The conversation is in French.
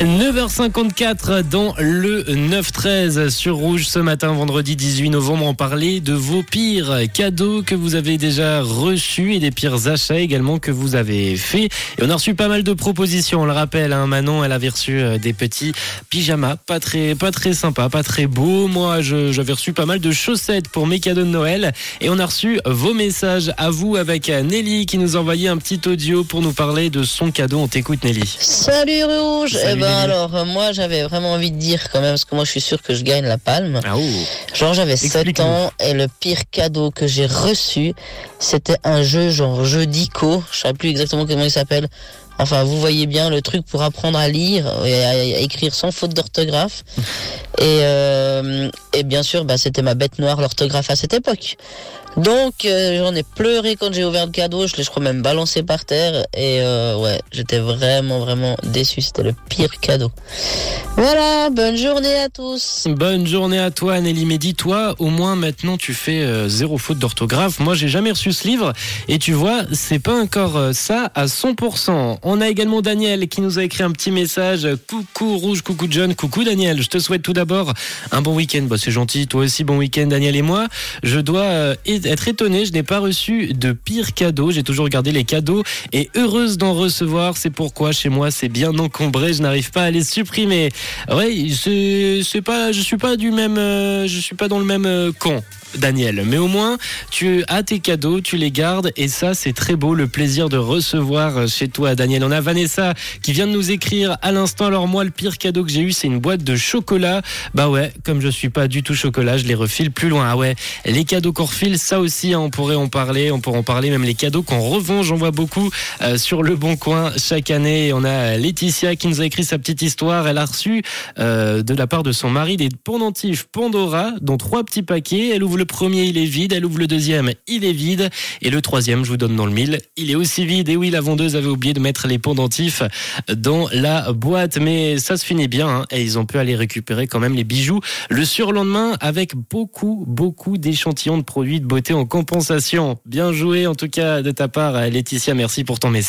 9h54 dans le 9-13 sur Rouge ce matin, vendredi 18 novembre. On parlait de vos pires cadeaux que vous avez déjà reçus et des pires achats également que vous avez fait. Et on a reçu pas mal de propositions. On le rappelle, hein, Manon, elle avait reçu euh, des petits pyjamas, pas très, pas très sympa, pas très beaux. Moi, je- j'avais reçu pas mal de chaussettes pour mes cadeaux de Noël. Et on a reçu vos messages à vous avec Nelly qui nous envoyait un petit audio pour nous parler de son cadeau. On t'écoute, Nelly. Salut Rouge Salut, Nelly. alors, euh, moi j'avais vraiment envie de dire quand même, parce que moi je suis sûr que je gagne la palme. Ah, oh. Genre j'avais 7 Explique-nous. ans et le pire cadeau que j'ai reçu, c'était un jeu genre jeu d'ICO, je sais plus exactement comment il s'appelle. Enfin, vous voyez bien le truc pour apprendre à lire et à, à écrire sans faute d'orthographe. Et, euh, et bien sûr, bah, c'était ma bête noire, l'orthographe à cette époque. Donc, euh, j'en ai pleuré quand j'ai ouvert le cadeau. Je l'ai, je crois, même balancé par terre. Et euh, ouais, j'étais vraiment, vraiment déçu. C'était le pire cadeau. Voilà, bonne journée à tous. Bonne journée à toi, Nelly. Mais dis-toi, au moins maintenant tu fais euh, zéro faute d'orthographe. Moi, j'ai jamais reçu ce livre. Et tu vois, c'est pas encore ça à 100%. On a également Daniel qui nous a écrit un petit message. Coucou Rouge, coucou John, coucou Daniel. Je te souhaite tout d'abord un bon week-end. Bah, c'est gentil. Toi aussi, bon week-end, Daniel et moi. Je dois euh, être étonné. Je n'ai pas reçu de pire cadeau. J'ai toujours gardé les cadeaux et heureuse d'en recevoir. C'est pourquoi chez moi, c'est bien encombré. Je n'arrive pas à les supprimer. Ouais, c'est pas, je suis pas du même, euh, je suis pas dans le même euh, camp. Daniel, mais au moins tu as tes cadeaux, tu les gardes et ça c'est très beau le plaisir de recevoir euh, chez toi Daniel. On a Vanessa qui vient de nous écrire à l'instant alors moi le pire cadeau que j'ai eu c'est une boîte de chocolat. Bah ouais, comme je suis pas du tout chocolat, je les refile plus loin. Ah ouais, les cadeaux qu'on refile ça aussi hein, on pourrait en parler, on pourrait en parler même les cadeaux qu'on revend, j'en vois beaucoup euh, sur le bon coin chaque année. On a Laetitia qui nous a écrit sa petite histoire. Elle a reçu euh, de la part de son mari des pendentifs Pandora, dont trois petits paquets. Elle ouvre le premier, il est vide. Elle ouvre le deuxième, il est vide. Et le troisième, je vous donne dans le mille, il est aussi vide. Et oui, la vendeuse avait oublié de mettre les pendentifs dans la boîte. Mais ça se finit bien. hein. et ils ont pu aller récupérer quand même les bijoux le surlendemain avec beaucoup, beaucoup d'échantillons de produits de beauté en compensation. Bien joué en tout cas de ta part, Laetitia. Merci pour ton message.